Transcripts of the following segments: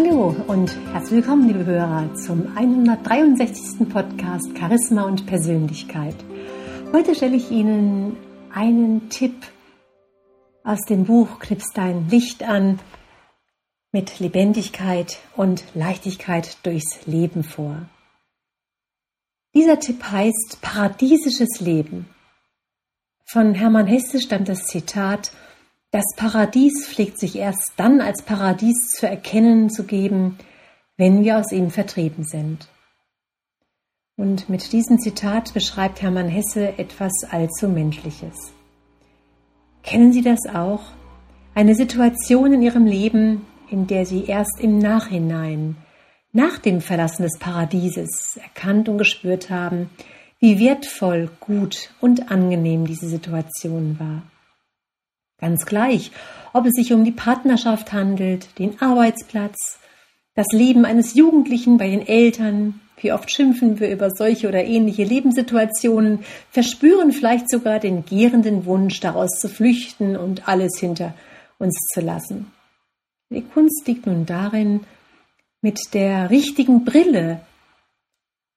Hallo und herzlich willkommen, liebe Hörer, zum 163. Podcast Charisma und Persönlichkeit. Heute stelle ich Ihnen einen Tipp aus dem Buch Knipst dein Licht an mit Lebendigkeit und Leichtigkeit durchs Leben vor. Dieser Tipp heißt Paradiesisches Leben. Von Hermann Hesse stammt das Zitat Das Paradies pflegt sich erst dann als Paradies zu erkennen zu geben, wenn wir aus ihm vertrieben sind. Und mit diesem Zitat beschreibt Hermann Hesse etwas allzu Menschliches. Kennen Sie das auch? Eine Situation in Ihrem Leben, in der Sie erst im Nachhinein, nach dem Verlassen des Paradieses erkannt und gespürt haben, wie wertvoll, gut und angenehm diese Situation war. Ganz gleich, ob es sich um die Partnerschaft handelt, den Arbeitsplatz, das Leben eines Jugendlichen bei den Eltern, wie oft schimpfen wir über solche oder ähnliche Lebenssituationen, verspüren vielleicht sogar den gärenden Wunsch, daraus zu flüchten und alles hinter uns zu lassen. Die Kunst liegt nun darin, mit der richtigen Brille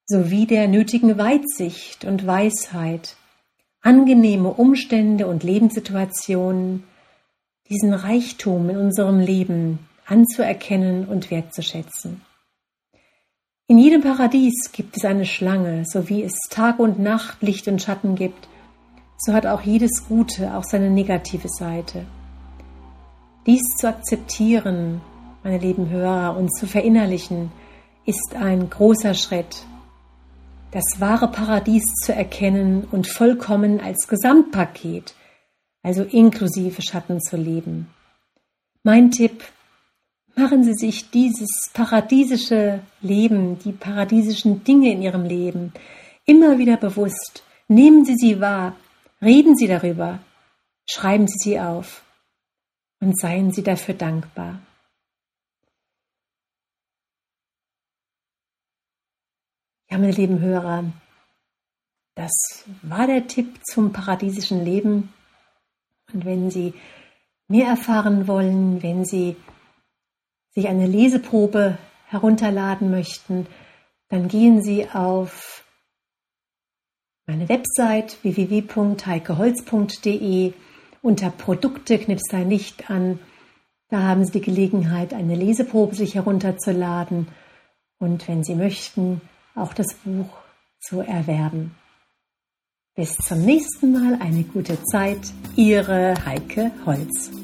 sowie der nötigen Weitsicht und Weisheit angenehme Umstände und Lebenssituationen, diesen Reichtum in unserem Leben anzuerkennen und wertzuschätzen. In jedem Paradies gibt es eine Schlange, so wie es Tag und Nacht, Licht und Schatten gibt, so hat auch jedes Gute auch seine negative Seite. Dies zu akzeptieren, meine lieben Hörer, und zu verinnerlichen, ist ein großer Schritt. Das wahre Paradies zu erkennen und vollkommen als Gesamtpaket, also inklusive Schatten zu leben. Mein Tipp, Machen Sie sich dieses paradiesische Leben, die paradiesischen Dinge in Ihrem Leben immer wieder bewusst. Nehmen Sie sie wahr, reden Sie darüber, schreiben Sie sie auf und seien Sie dafür dankbar. Ja, meine lieben Hörer, das war der Tipp zum paradiesischen Leben. Und wenn Sie mehr erfahren wollen, wenn Sie sich eine Leseprobe herunterladen möchten, dann gehen Sie auf meine Website www.heikeholz.de unter Produkte knipst ein Licht an. Da haben Sie die Gelegenheit, eine Leseprobe sich herunterzuladen und wenn Sie möchten, auch das Buch zu erwerben. Bis zum nächsten Mal, eine gute Zeit, Ihre Heike Holz.